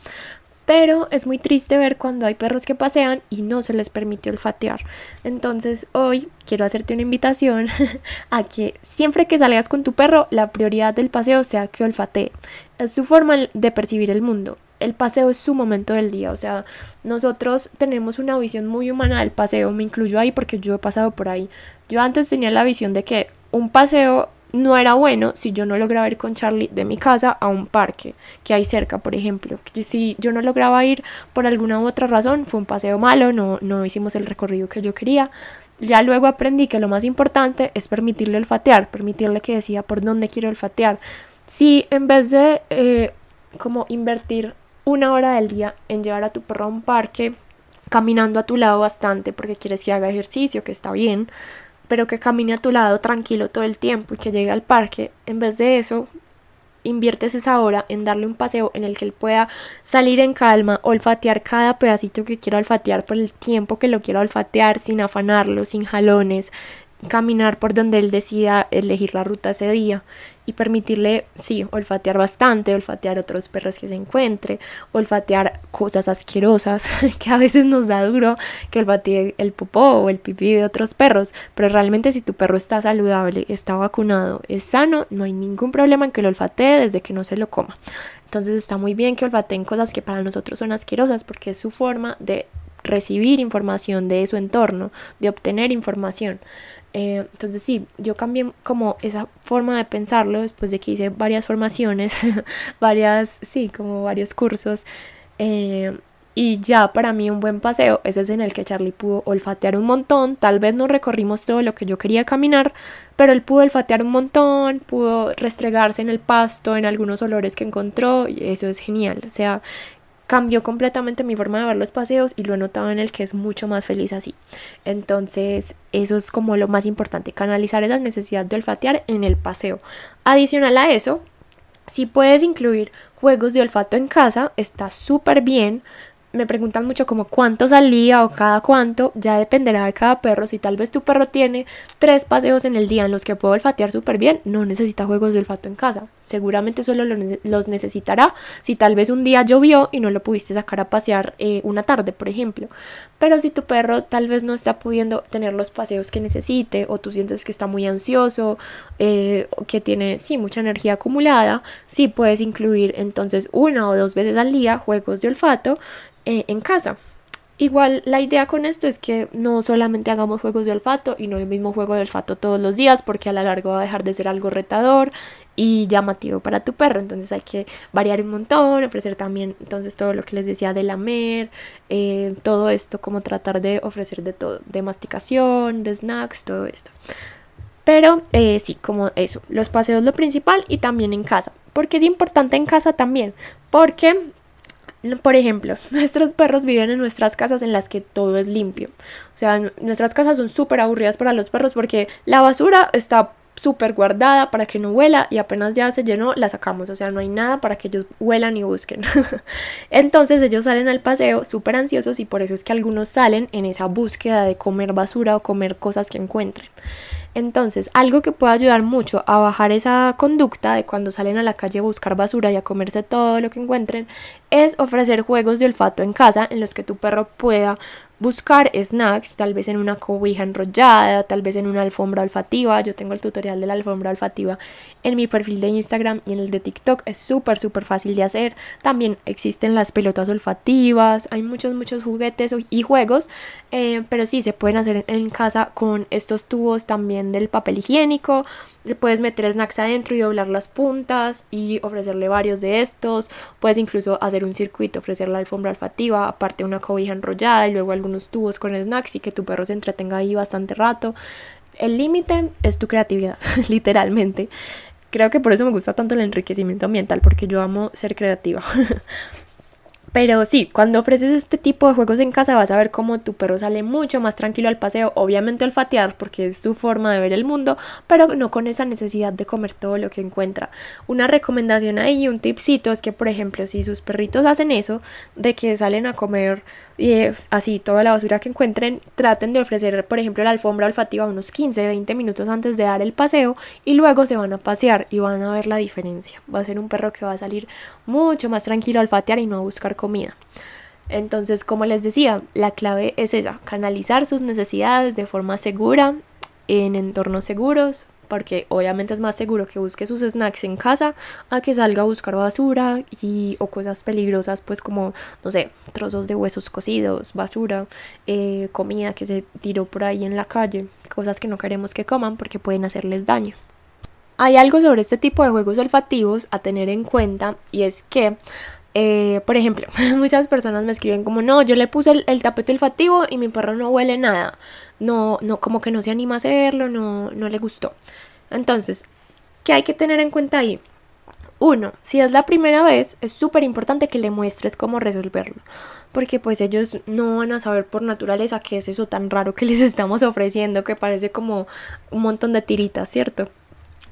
Pero es muy triste ver cuando hay perros que pasean y no se les permite olfatear. Entonces hoy quiero hacerte una invitación a que siempre que salgas con tu perro, la prioridad del paseo sea que olfatee. Es su forma de percibir el mundo el paseo es su momento del día, o sea, nosotros tenemos una visión muy humana del paseo, me incluyo ahí porque yo he pasado por ahí. Yo antes tenía la visión de que un paseo no era bueno si yo no lograba ir con Charlie de mi casa a un parque que hay cerca, por ejemplo. Si yo no lograba ir por alguna u otra razón, fue un paseo malo, no, no hicimos el recorrido que yo quería. Ya luego aprendí que lo más importante es permitirle olfatear, permitirle que decida por dónde quiero olfatear. Si en vez de eh, como invertir una hora del día en llevar a tu perro a un parque, caminando a tu lado bastante porque quieres que haga ejercicio, que está bien, pero que camine a tu lado tranquilo todo el tiempo y que llegue al parque, en vez de eso, inviertes esa hora en darle un paseo en el que él pueda salir en calma, olfatear cada pedacito que quiera olfatear por el tiempo que lo quiera olfatear, sin afanarlo, sin jalones, caminar por donde él decida elegir la ruta ese día y permitirle, sí, olfatear bastante, olfatear otros perros que se encuentre, olfatear cosas asquerosas que a veces nos da duro que olfatee el popó o el pipí de otros perros, pero realmente si tu perro está saludable, está vacunado, es sano, no hay ningún problema en que lo olfatee desde que no se lo coma. Entonces está muy bien que olfateen cosas que para nosotros son asquerosas porque es su forma de recibir información de su entorno, de obtener información. Eh, entonces sí, yo cambié como esa forma de pensarlo después de que hice varias formaciones, varias, sí, como varios cursos. Eh, y ya para mí un buen paseo ese es en el que Charlie pudo olfatear un montón. Tal vez no recorrimos todo lo que yo quería caminar, pero él pudo olfatear un montón, pudo restregarse en el pasto, en algunos olores que encontró. Y eso es genial. O sea, cambió completamente mi forma de ver los paseos y lo he notado en el que es mucho más feliz así. Entonces, eso es como lo más importante, canalizar esa necesidad de olfatear en el paseo. Adicional a eso, si puedes incluir juegos de olfato en casa, está súper bien me preguntan mucho como cuánto salía o cada cuánto, ya dependerá de cada perro. Si tal vez tu perro tiene tres paseos en el día en los que puedo olfatear súper bien, no necesita juegos de olfato en casa. Seguramente solo los necesitará si tal vez un día llovió y no lo pudiste sacar a pasear eh, una tarde, por ejemplo. Pero si tu perro tal vez no está pudiendo tener los paseos que necesite o tú sientes que está muy ansioso, eh, que tiene, sí, mucha energía acumulada, sí puedes incluir entonces una o dos veces al día juegos de olfato eh, en casa. Igual la idea con esto es que no solamente hagamos juegos de olfato y no el mismo juego de olfato todos los días porque a la larga va a dejar de ser algo retador y llamativo para tu perro. Entonces hay que variar un montón, ofrecer también entonces todo lo que les decía de lamer, eh, todo esto, como tratar de ofrecer de todo, de masticación, de snacks, todo esto. Pero eh, sí, como eso, los paseos lo principal y también en casa. Porque es importante en casa también, porque por ejemplo, nuestros perros viven en nuestras casas en las que todo es limpio. O sea, nuestras casas son súper aburridas para los perros porque la basura está súper guardada para que no huela y apenas ya se llenó la sacamos, o sea, no hay nada para que ellos huelan y busquen. Entonces ellos salen al paseo súper ansiosos y por eso es que algunos salen en esa búsqueda de comer basura o comer cosas que encuentren. Entonces, algo que puede ayudar mucho a bajar esa conducta de cuando salen a la calle a buscar basura y a comerse todo lo que encuentren es ofrecer juegos de olfato en casa en los que tu perro pueda buscar snacks, tal vez en una cobija enrollada, tal vez en una alfombra olfativa. Yo tengo el tutorial de la alfombra olfativa en mi perfil de Instagram y en el de TikTok. Es súper, súper fácil de hacer. También existen las pelotas olfativas, hay muchos, muchos juguetes y juegos, eh, pero sí se pueden hacer en casa con estos tubos también del papel higiénico. Le puedes meter snacks adentro y doblar las puntas y ofrecerle varios de estos. Puedes incluso hacer un circuito, ofrecer la alfombra olfativa, aparte una cobija enrollada y luego algunos tubos con snacks y que tu perro se entretenga ahí bastante rato. El límite es tu creatividad, literalmente. Creo que por eso me gusta tanto el enriquecimiento ambiental, porque yo amo ser creativa. Pero sí, cuando ofreces este tipo de juegos en casa vas a ver cómo tu perro sale mucho más tranquilo al paseo, obviamente olfatear porque es su forma de ver el mundo, pero no con esa necesidad de comer todo lo que encuentra. Una recomendación ahí, un tipcito es que por ejemplo si sus perritos hacen eso, de que salen a comer y así toda la basura que encuentren, traten de ofrecer por ejemplo la alfombra olfativa unos 15, 20 minutos antes de dar el paseo y luego se van a pasear y van a ver la diferencia. Va a ser un perro que va a salir mucho más tranquilo a olfatear y no a buscar comida. Entonces, como les decía, la clave es esa, canalizar sus necesidades de forma segura, en entornos seguros, porque obviamente es más seguro que busque sus snacks en casa a que salga a buscar basura y, o cosas peligrosas, pues como, no sé, trozos de huesos cocidos, basura, eh, comida que se tiró por ahí en la calle, cosas que no queremos que coman porque pueden hacerles daño. Hay algo sobre este tipo de juegos olfativos a tener en cuenta y es que eh, por ejemplo, muchas personas me escriben como, no, yo le puse el, tapete olfativo y mi perro no huele nada. No, no, como que no se anima a hacerlo, no, no le gustó. Entonces, ¿qué hay que tener en cuenta ahí? Uno, si es la primera vez, es súper importante que le muestres cómo resolverlo. Porque pues ellos no van a saber por naturaleza qué es eso tan raro que les estamos ofreciendo, que parece como un montón de tiritas, ¿cierto?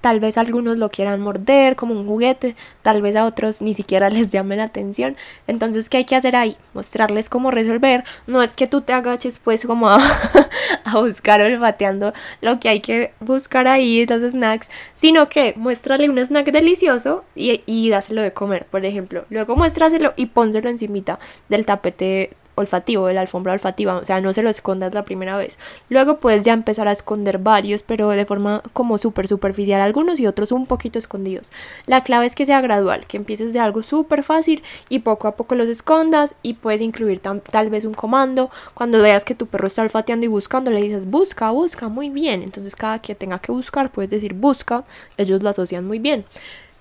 Tal vez algunos lo quieran morder como un juguete, tal vez a otros ni siquiera les llame la atención. Entonces, ¿qué hay que hacer ahí? Mostrarles cómo resolver. No es que tú te agaches pues como a, a buscar olfateando lo que hay que buscar ahí, los snacks, sino que muéstrale un snack delicioso y, y dáselo de comer, por ejemplo. Luego muéstraselo y pónselo encimita del tapete olfativo, de la alfombra olfativa, o sea, no se lo escondas la primera vez. Luego puedes ya empezar a esconder varios, pero de forma como súper superficial algunos y otros un poquito escondidos. La clave es que sea gradual, que empieces de algo súper fácil y poco a poco los escondas y puedes incluir tal vez un comando. Cuando veas que tu perro está olfateando y buscando, le dices busca, busca, muy bien. Entonces cada que tenga que buscar, puedes decir busca, ellos lo asocian muy bien.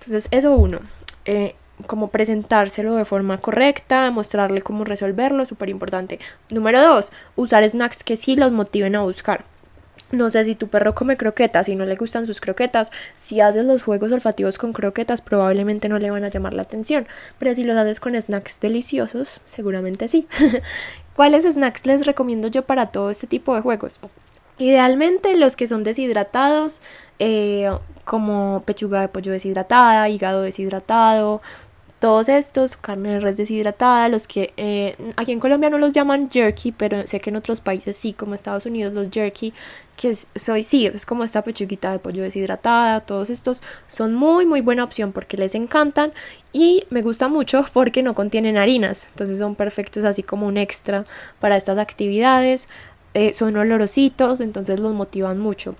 Entonces eso uno. Eh, como presentárselo de forma correcta, mostrarle cómo resolverlo, súper importante. Número dos, usar snacks que sí los motiven a buscar. No sé si tu perro come croquetas y no le gustan sus croquetas, si haces los juegos olfativos con croquetas probablemente no le van a llamar la atención, pero si los haces con snacks deliciosos, seguramente sí. ¿Cuáles snacks les recomiendo yo para todo este tipo de juegos? Idealmente los que son deshidratados, eh, como pechuga de pollo deshidratada, hígado deshidratado, todos estos, carne de res deshidratada, los que eh, aquí en Colombia no los llaman jerky, pero sé que en otros países sí, como Estados Unidos los jerky, que soy sí, es como esta pechuguita de pollo deshidratada, todos estos son muy muy buena opción porque les encantan y me gusta mucho porque no contienen harinas, entonces son perfectos así como un extra para estas actividades, eh, son olorositos, entonces los motivan mucho.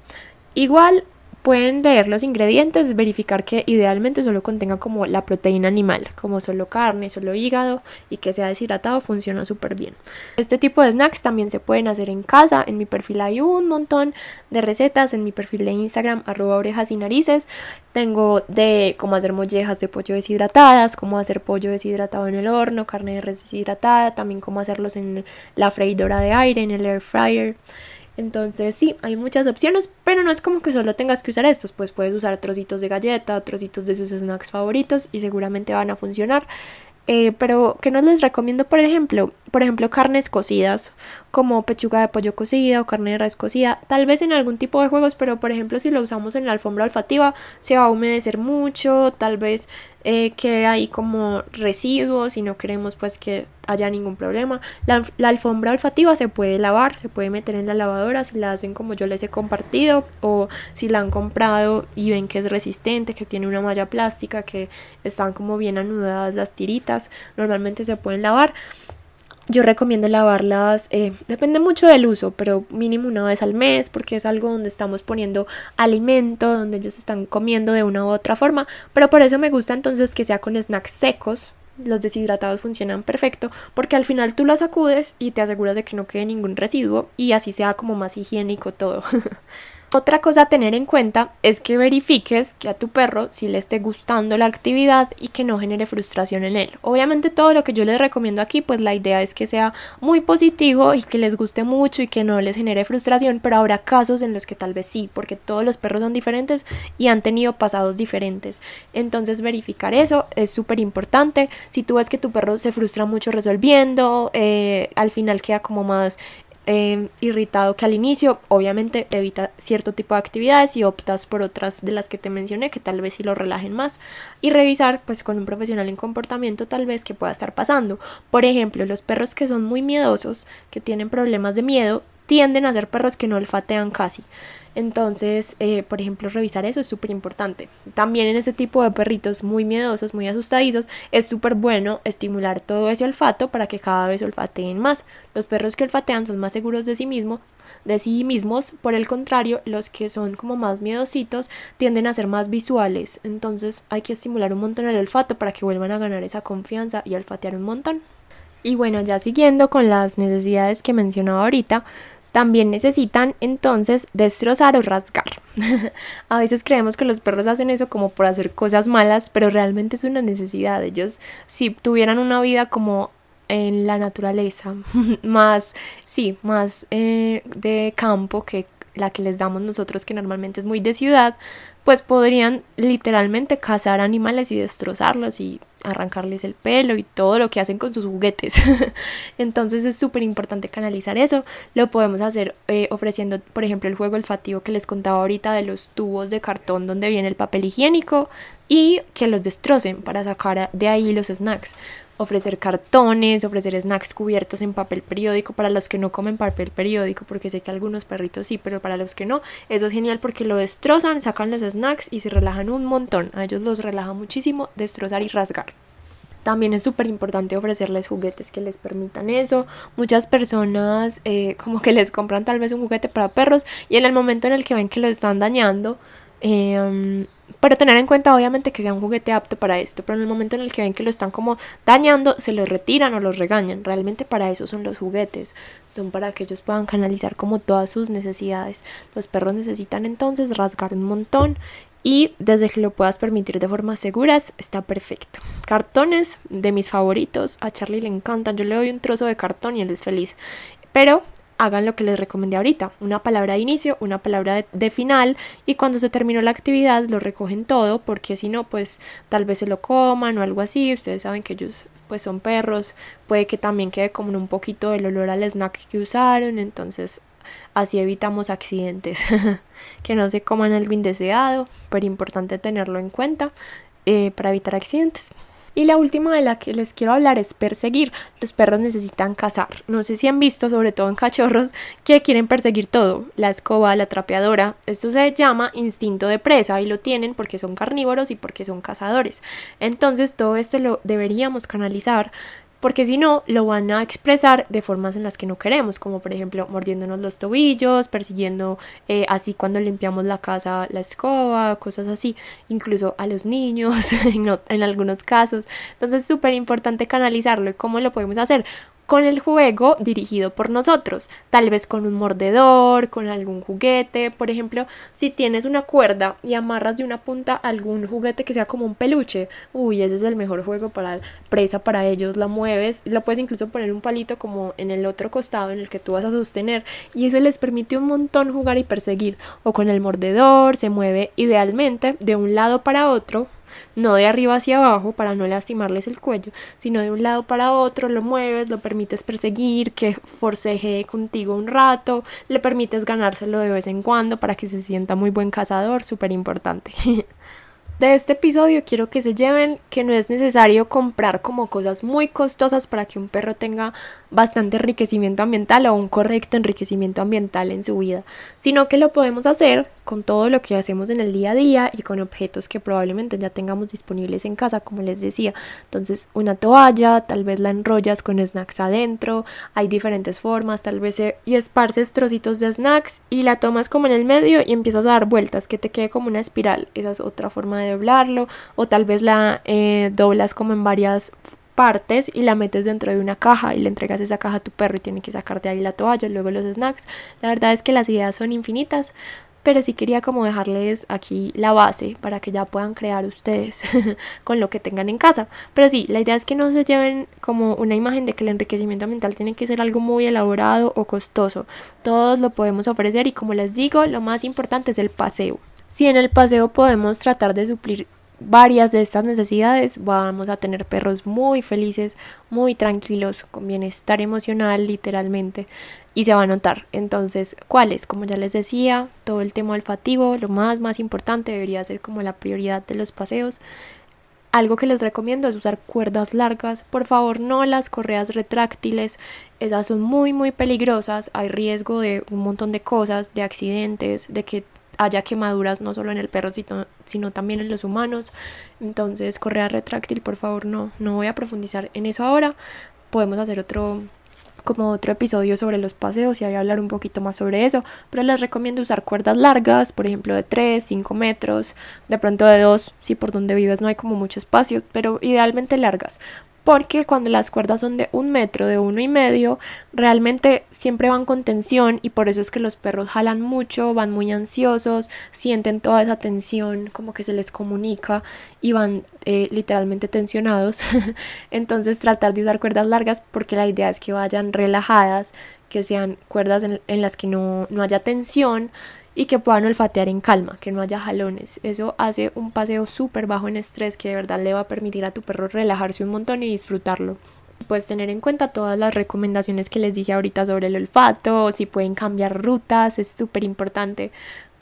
Igual Pueden leer los ingredientes, verificar que idealmente solo contenga como la proteína animal, como solo carne, solo hígado y que sea deshidratado, funciona súper bien. Este tipo de snacks también se pueden hacer en casa, en mi perfil hay un montón de recetas, en mi perfil de Instagram arroba orejas y narices, tengo de cómo hacer mollejas de pollo deshidratadas, cómo hacer pollo deshidratado en el horno, carne deshidratada, también cómo hacerlos en la freidora de aire, en el air fryer. Entonces sí, hay muchas opciones, pero no es como que solo tengas que usar estos, pues puedes usar trocitos de galleta, trocitos de sus snacks favoritos y seguramente van a funcionar. Eh, pero que no les recomiendo, por ejemplo, por ejemplo, carnes cocidas, como pechuga de pollo cocida o carne de res cocida, tal vez en algún tipo de juegos, pero por ejemplo, si lo usamos en la alfombra olfativa, se va a humedecer mucho, tal vez eh, que hay como residuos y no queremos pues que haya ningún problema. La, la, alfombra olfativa se puede lavar, se puede meter en la lavadora si la hacen como yo les he compartido o si la han comprado y ven que es resistente, que tiene una malla plástica, que están como bien anudadas las tiritas, normalmente se pueden lavar. Yo recomiendo lavarlas, eh, depende mucho del uso, pero mínimo una vez al mes, porque es algo donde estamos poniendo alimento, donde ellos están comiendo de una u otra forma. Pero por eso me gusta entonces que sea con snacks secos. Los deshidratados funcionan perfecto, porque al final tú las sacudes y te aseguras de que no quede ningún residuo y así sea como más higiénico todo. Otra cosa a tener en cuenta es que verifiques que a tu perro si le esté gustando la actividad y que no genere frustración en él. Obviamente todo lo que yo les recomiendo aquí, pues la idea es que sea muy positivo y que les guste mucho y que no les genere frustración, pero habrá casos en los que tal vez sí, porque todos los perros son diferentes y han tenido pasados diferentes. Entonces verificar eso es súper importante. Si tú ves que tu perro se frustra mucho resolviendo, eh, al final queda como más Em, irritado que al inicio, obviamente evita cierto tipo de actividades y optas por otras de las que te mencioné que tal vez sí lo relajen más y revisar pues con un profesional en comportamiento tal vez que pueda estar pasando. Por ejemplo, los perros que son muy miedosos, que tienen problemas de miedo, tienden a ser perros que no olfatean casi. Entonces, eh, por ejemplo, revisar eso es súper importante. También en ese tipo de perritos muy miedosos, muy asustadizos, es súper bueno estimular todo ese olfato para que cada vez olfateen más. Los perros que olfatean son más seguros de sí mismos, de sí mismos. Por el contrario, los que son como más miedositos tienden a ser más visuales. Entonces hay que estimular un montón el olfato para que vuelvan a ganar esa confianza y olfatear un montón. Y bueno, ya siguiendo con las necesidades que mencionaba ahorita, también necesitan entonces destrozar o rasgar. a veces creemos que los perros hacen eso como por hacer cosas malas, pero realmente es una necesidad. Ellos, si tuvieran una vida como en la naturaleza, más, sí, más eh, de campo que la que les damos nosotros, que normalmente es muy de ciudad, pues podrían literalmente cazar animales y destrozarlos y arrancarles el pelo y todo lo que hacen con sus juguetes. Entonces es súper importante canalizar eso. Lo podemos hacer eh, ofreciendo, por ejemplo, el juego olfativo que les contaba ahorita de los tubos de cartón donde viene el papel higiénico y que los destrocen para sacar de ahí los snacks ofrecer cartones, ofrecer snacks cubiertos en papel periódico para los que no comen papel periódico, porque sé que algunos perritos sí, pero para los que no, eso es genial porque lo destrozan, sacan los snacks y se relajan un montón. A ellos los relaja muchísimo destrozar y rasgar. También es súper importante ofrecerles juguetes que les permitan eso. Muchas personas eh, como que les compran tal vez un juguete para perros y en el momento en el que ven que lo están dañando, eh, pero tener en cuenta obviamente que sea un juguete apto para esto, pero en el momento en el que ven que lo están como dañando, se los retiran o los regañan. Realmente para eso son los juguetes, son para que ellos puedan canalizar como todas sus necesidades. Los perros necesitan entonces rasgar un montón y desde que lo puedas permitir de formas seguras está perfecto. Cartones de mis favoritos, a Charlie le encantan, yo le doy un trozo de cartón y él es feliz. Pero hagan lo que les recomendé ahorita, una palabra de inicio, una palabra de, final y cuando se terminó la actividad lo recogen todo porque si no pues tal vez se lo coman o algo así, ustedes saben que ellos pues son perros, puede que también quede como un poquito el olor al snack que usaron, entonces así evitamos accidentes, que no se coman algo indeseado, pero importante tenerlo en cuenta eh, para evitar accidentes. Y la última de la que les quiero hablar es perseguir. Los perros necesitan cazar. No sé si han visto, sobre todo en cachorros, que quieren perseguir todo. La escoba, la trapeadora. Esto se llama instinto de presa y lo tienen porque son carnívoros y porque son cazadores. Entonces todo esto lo deberíamos canalizar porque si no lo van a expresar de formas en las que no queremos, como por ejemplo mordiéndonos los tobillos, persiguiendo eh, así cuando limpiamos la casa la escoba, cosas así, incluso a los niños en, algunos casos. Entonces es súper importante canalizarlo y cómo lo podemos hacer con el juego dirigido por nosotros, tal vez con un mordedor, con algún juguete, por ejemplo, si tienes una cuerda y amarras de una punta algún juguete que sea como un peluche, uy, ese es el mejor juego para presa para ellos, la mueves, lo puedes incluso poner un palito como en el otro costado en el que tú vas a sostener. Y eso les permite un montón jugar y perseguir. O con el mordedor se mueve idealmente de un lado para otro no de arriba hacia abajo para no lastimarles el cuello, sino de un lado para otro, lo mueves, lo permites perseguir, que forceje contigo un rato, le permites ganárselo de vez en cuando para que se sienta muy buen cazador, súper importante. De este episodio quiero que se lleven que no es necesario comprar como cosas muy costosas para que un perro tenga bastante enriquecimiento ambiental o un correcto enriquecimiento ambiental en su vida, sino que lo podemos hacer con todo lo que hacemos en el día a día y con objetos que probablemente ya tengamos disponibles en casa, como les decía. Entonces, una toalla, tal vez la enrollas con snacks adentro, hay diferentes formas, tal vez y esparces trocitos de snacks y la tomas como en el medio y empiezas a dar vueltas, que te quede como una espiral. Esa es otra forma de doblarlo, o tal vez la eh, doblas como en varias partes y la metes dentro de una caja y le entregas esa caja a tu perro y tiene que sacarte ahí la toalla, luego los snacks. La verdad es que las ideas son infinitas, pero sí quería como dejarles aquí la base para que ya puedan crear ustedes con lo que tengan en casa. Pero sí, la idea es que no se lleven como una imagen de que el enriquecimiento ambiental tiene que ser algo muy elaborado o costoso. Todos lo podemos ofrecer y como les digo, lo más importante es el paseo. Si en el paseo podemos tratar de suplir varias de estas necesidades, vamos a tener perros muy felices, muy tranquilos, con bienestar emocional literalmente y se va a notar. Entonces, ¿cuáles? Como ya les decía, todo el tema olfativo, lo más más importante debería ser como la prioridad de los paseos. Algo que les recomiendo es usar cuerdas largas. Por favor, no las correas retráctiles. Esas son muy, muy peligrosas. Hay riesgo de un montón de cosas, de accidentes, de que haya quemaduras no solo en el perro, sino, también en los humanos. Entonces, correa retráctil, por favor, no. No voy a profundizar en eso ahora. Podemos hacer otro como otro episodio sobre los paseos y hablar un poquito más sobre eso, pero les recomiendo usar cuerdas largas, por ejemplo de 3, 5 metros, de pronto de 2, si por donde vives no hay como mucho espacio, pero idealmente largas, porque cuando las cuerdas son de un metro, de uno y medio, realmente siempre van con tensión y por eso es que los perros jalan mucho, van muy ansiosos, sienten toda esa tensión como que se les comunica y van eh, literalmente tensionados. Entonces tratar de usar cuerdas largas porque la idea es que vayan relajadas, que sean cuerdas en, en las que no, no haya tensión y que puedan olfatear en calma, que no haya jalones. Eso hace un paseo súper bajo en estrés que de verdad le va a permitir a tu perro relajarse un montón y disfrutarlo. Puedes tener en cuenta todas las recomendaciones que les dije ahorita sobre el olfato, si pueden cambiar rutas, es súper importante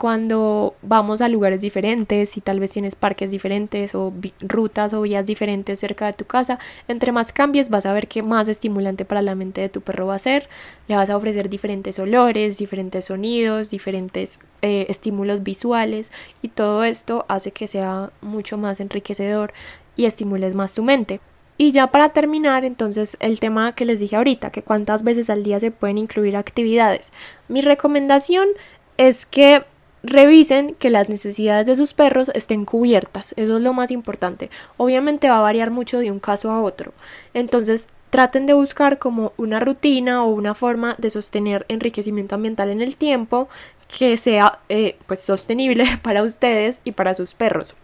cuando vamos a lugares diferentes, si tal vez tienes parques diferentes o rutas o vías diferentes cerca de tu casa, entre más cambies vas a ver que más estimulante para la mente de tu perro va a ser. Le vas a ofrecer diferentes olores, diferentes sonidos, diferentes eh, estímulos visuales y todo esto hace que sea mucho más enriquecedor y estimules más su mente. Y ya para terminar, entonces el tema que les dije ahorita, que cuántas veces al día se pueden incluir actividades. Mi recomendación es que revisen que las necesidades de sus perros estén cubiertas, eso es lo más importante. Obviamente va a variar mucho de un caso a otro, entonces traten de buscar como una rutina o una forma de sostener enriquecimiento ambiental en el tiempo que sea eh, pues sostenible para ustedes y para sus perros.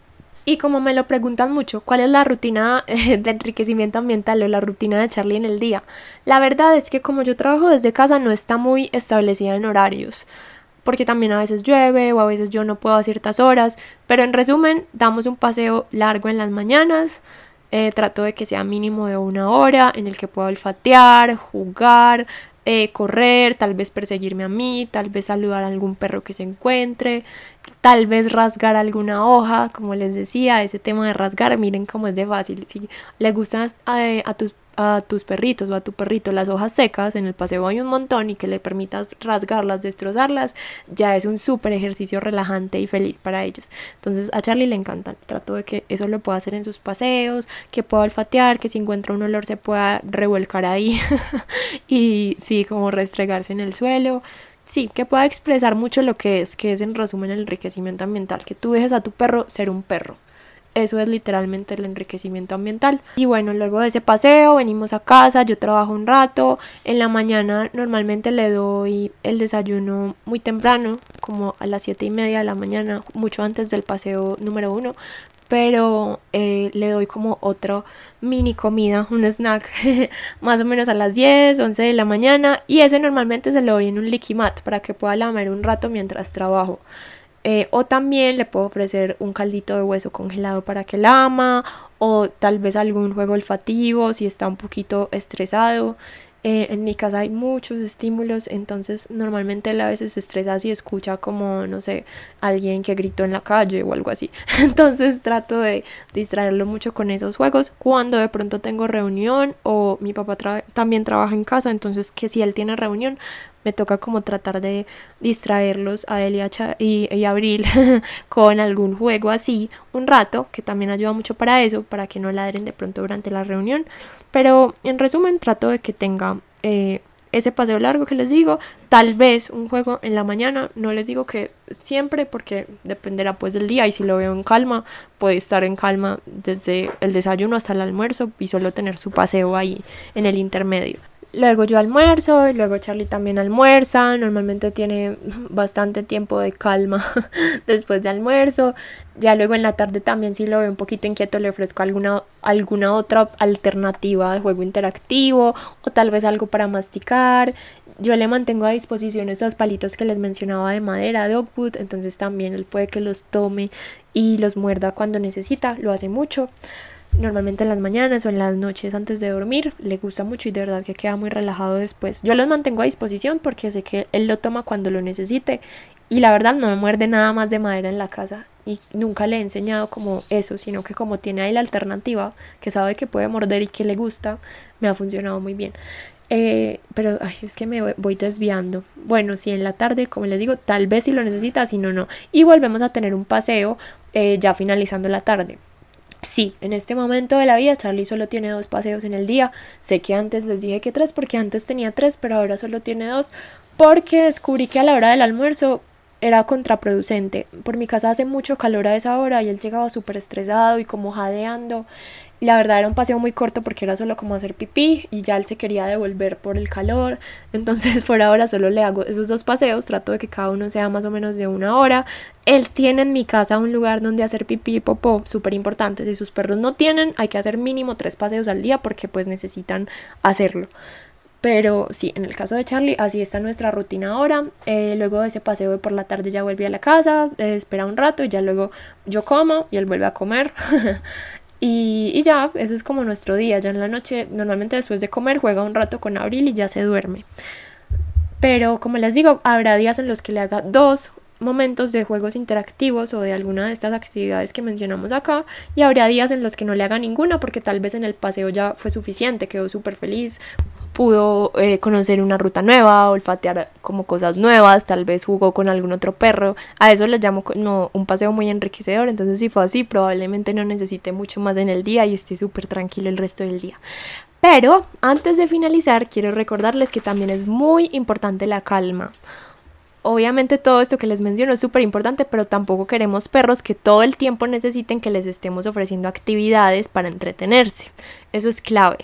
Y como me lo preguntan mucho, ¿cuál es la rutina eh, de enriquecimiento ambiental o la rutina de Charlie en el día? La verdad es que como yo trabajo desde casa no está muy establecida en horarios porque también a veces llueve o a veces yo no puedo a ciertas horas, pero en resumen damos un paseo largo en las mañanas, eh, trato de que sea mínimo de una hora en el que pueda olfatear, jugar, eh, correr, tal vez perseguirme a mí, tal vez saludar a algún perro que se encuentre, tal vez rasgar alguna hoja, como les decía, ese tema de rasgar, miren cómo es de fácil, si le gustan eh, a tus a tus perritos o a tu perrito las hojas secas, en el paseo hay un montón y que le permitas rasgarlas, destrozarlas, ya es un súper ejercicio relajante y feliz para ellos. Entonces a Charlie le encantan. Trato de que eso lo pueda hacer en sus paseos, que pueda olfatear, que si encuentra un olor se pueda revolcar ahí y sí, como restregarse en el suelo. Sí, que pueda expresar mucho lo que es, que es en resumen el enriquecimiento ambiental, que tú dejes a tu perro ser un perro eso es literalmente el enriquecimiento ambiental. Y bueno, luego de ese paseo venimos a casa, yo trabajo un rato, en la mañana normalmente le doy el desayuno muy temprano, como a las 7 y media de la mañana, mucho antes del paseo número uno, pero eh, le doy como otro mini comida, un snack, más o menos a las 10, 11 de la mañana y ese normalmente se lo doy en un liquimat para que pueda lamer un rato mientras trabajo. Eh, o también le puedo ofrecer un caldito de hueso congelado para que la ama. O tal vez algún juego olfativo si está un poquito estresado. Eh, en mi casa hay muchos estímulos, entonces normalmente él a veces se estresa si escucha como, no sé, alguien que gritó en la calle o algo así. Entonces trato de distraerlo mucho con esos juegos. Cuando de pronto tengo reunión o mi papá también trabaja en casa, entonces que si él tiene reunión, me toca como tratar de distraerlos a él y a, Abril con algún juego así un rato, que también ayuda mucho para eso, para que no ladren de pronto durante la reunión. Pero en resumen, trato de que tenga eh, ese paseo largo que les digo, tal vez un juego en la mañana, no les digo que siempre porque dependerá pues del día y si lo veo en calma, puede estar en calma desde el desayuno hasta el almuerzo y solo tener su paseo ahí en el intermedio. Luego yo almuerzo y luego Charlie también almuerza. Normalmente tiene bastante tiempo de calma después de almuerzo. Ya luego en la tarde también si lo veo un poquito inquieto le ofrezco alguna, alguna otra alternativa de juego interactivo o tal vez algo para masticar. Yo le mantengo a disposición estos palitos que les mencionaba de madera, de oakwood, entonces también él puede que los tome y los muerda cuando necesita, lo hace mucho normalmente en las mañanas o en las noches antes de dormir. Le gusta mucho y de verdad que queda muy relajado después. Yo los mantengo a disposición porque sé que él lo toma cuando lo necesite y la verdad no me muerde nada más de madera en la casa y nunca le he enseñado como eso, sino que como tiene ahí la alternativa, que sabe que puede morder y que le gusta, me ha funcionado muy bien. Eh, pero es que me voy desviando. Bueno, si en la tarde, como les digo, tal vez si lo necesita, si no, no. Y volvemos a tener un paseo eh, ya finalizando la tarde. Sí, en este momento de la vida Charlie solo tiene dos paseos en el día. Sé que antes les dije que tres porque antes tenía tres, pero ahora solo tiene dos porque descubrí que a la hora del almuerzo era contraproducente. Por mi casa hace mucho calor a esa hora y él llegaba súper estresado y como jadeando la verdad era un paseo muy corto porque era solo como hacer pipí y ya él se quería devolver por el calor. Entonces por ahora solo le hago esos dos paseos, trato de que cada uno sea más o menos de una hora. Él tiene en mi casa un lugar donde hacer pipí y popó, súper importante. Si sus perros no tienen, hay que hacer mínimo tres paseos al día porque pues necesitan hacerlo. Pero sí, en el caso de Charlie, así está nuestra rutina ahora. Eh, luego de ese paseo de por la tarde ya vuelve a la casa, eh, espera un rato y ya luego yo como y él vuelve a comer. Y, ya, ese es como nuestro día. Ya en la noche, normalmente después de comer, juega un rato con Abril y ya se duerme. Pero como les digo, habrá días en los que le haga dos momentos de juegos interactivos o de alguna de estas actividades que mencionamos acá y habrá días en los que no le haga ninguna porque tal vez en el paseo ya fue suficiente, quedó súper feliz, pudo eh, conocer una ruta nueva, olfatear como cosas nuevas, tal vez jugó con algún otro perro. A eso le llamo un paseo muy enriquecedor. Entonces, si fue así, probablemente no necesite mucho más en el día y esté súper tranquilo el resto del día. Pero antes de finalizar, quiero recordarles que también es muy importante la calma. Obviamente todo esto que les menciono es súper importante, pero tampoco queremos perros que todo el tiempo necesiten que les estemos ofreciendo actividades para entretenerse. Eso es clave.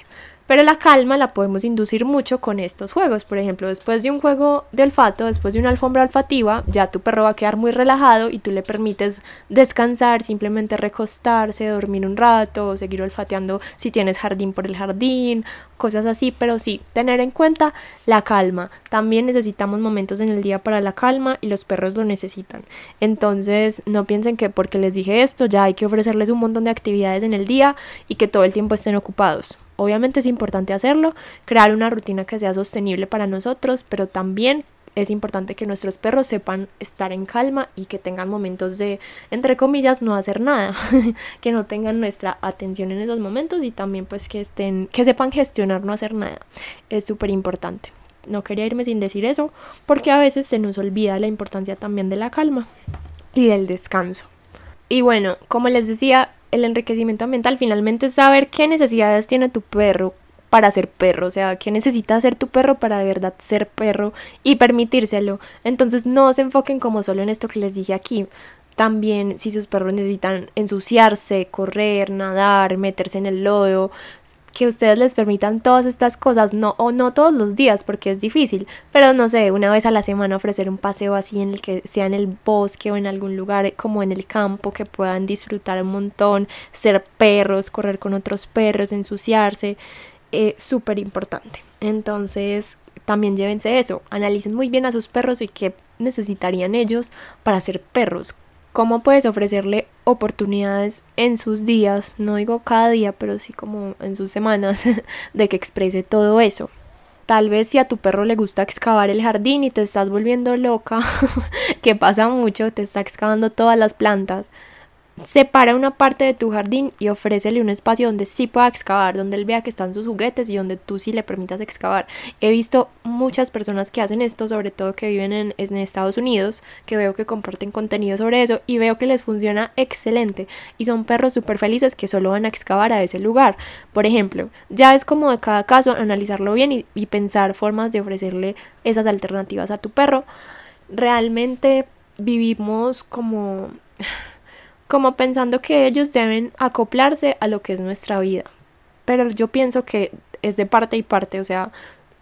Pero la calma la podemos inducir mucho con estos juegos. Por ejemplo, después de un juego de olfato, después de una alfombra olfativa, ya tu perro va a quedar muy relajado y tú le permites descansar, simplemente recostarse, dormir un rato, seguir olfateando si tienes jardín por el jardín, cosas así. Pero sí, tener en cuenta la calma. También necesitamos momentos en el día para la calma y los perros lo necesitan. Entonces, no piensen que porque les dije esto ya hay que ofrecerles un montón de actividades en el día y que todo el tiempo estén ocupados Obviamente es importante hacerlo, crear una rutina que sea sostenible para nosotros, pero también es importante que nuestros perros sepan estar en calma y que tengan momentos de, entre comillas, no hacer nada, que no tengan nuestra atención en esos momentos y también pues que estén, que sepan gestionar no hacer nada. Es súper importante. No quería irme sin decir eso, porque a veces se nos olvida la importancia también de la calma y del descanso. Y bueno, como les decía, el enriquecimiento ambiental finalmente es saber qué necesidades tiene tu perro para ser perro, o sea, qué necesita hacer tu perro para de verdad ser perro y permitírselo. Entonces no se enfoquen como solo en esto que les dije aquí. También si sus perros necesitan ensuciarse, correr, nadar, meterse en el lodo, que ustedes les permitan todas estas cosas, no o no todos los días porque es difícil, pero no sé, una vez a la semana ofrecer un paseo así en el que sea en el bosque o en algún lugar como en el campo que puedan disfrutar un montón, ser perros, correr con otros perros, ensuciarse, es súper importante. Entonces, también llévense eso, analicen muy bien a sus perros y qué necesitarían ellos para ser perros, cómo puedes ofrecerle oportunidades en sus días, no digo cada día, pero sí como en sus semanas, de que exprese todo eso. Tal vez si a tu perro le gusta excavar el jardín y te estás volviendo loca, que pasa mucho, te está excavando todas las plantas, separa una parte de tu jardín y ofrécele un espacio donde sí pueda excavar, donde él vea que están sus juguetes y donde tú sí le permitas excavar. He visto muchas personas que hacen esto, sobre todo que viven en, Estados Unidos, que veo que comparten contenido sobre eso y veo que les funciona excelente y son perros súper felices que solo van a excavar a ese lugar. Por ejemplo, ya es como de cada caso analizarlo bien y pensar formas de ofrecerle esas alternativas a tu perro. Realmente vivimos como como pensando que ellos deben acoplarse a lo que es nuestra vida. Pero yo pienso que es de parte y parte, o sea,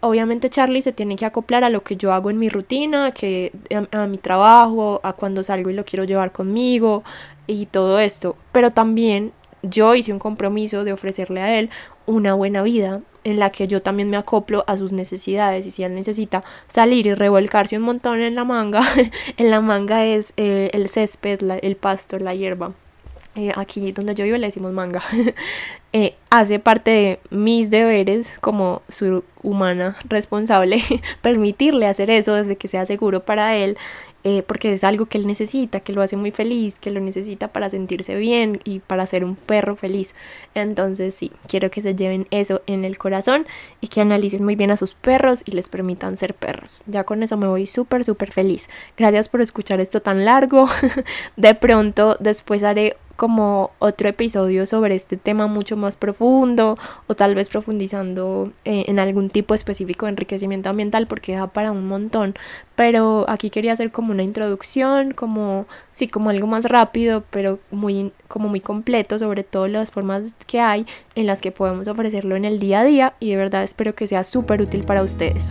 obviamente Charlie se tiene que acoplar a lo que yo hago en mi rutina, que a, mi trabajo, a cuando salgo y lo quiero llevar conmigo y todo esto, pero también yo hice un compromiso de ofrecerle a él una buena vida en la que yo también me acoplo a sus necesidades y si él necesita salir y revolcarse un montón en la manga, en la manga es eh, el césped, el pasto, la hierba. Eh, aquí donde yo vivo le decimos manga. Eh, hace parte de mis deberes como su humana responsable permitirle hacer eso desde que sea seguro para él eh, porque es algo que él necesita, que lo hace muy feliz, que lo necesita para sentirse bien y para ser un perro feliz. Entonces sí, quiero que se lleven eso en el corazón y que analicen muy bien a sus perros y les permitan ser perros. Ya con eso me voy súper, súper feliz. Gracias por escuchar esto tan largo. De pronto después haré como otro episodio sobre este tema mucho más profundo o tal vez profundizando eh, en algún tipo específico de enriquecimiento ambiental porque da para un montón pero aquí quería hacer como una introducción como sí como algo más rápido pero muy como muy completo sobre todas las formas que hay en las que podemos ofrecerlo en el día a día y de verdad espero que sea súper útil para ustedes.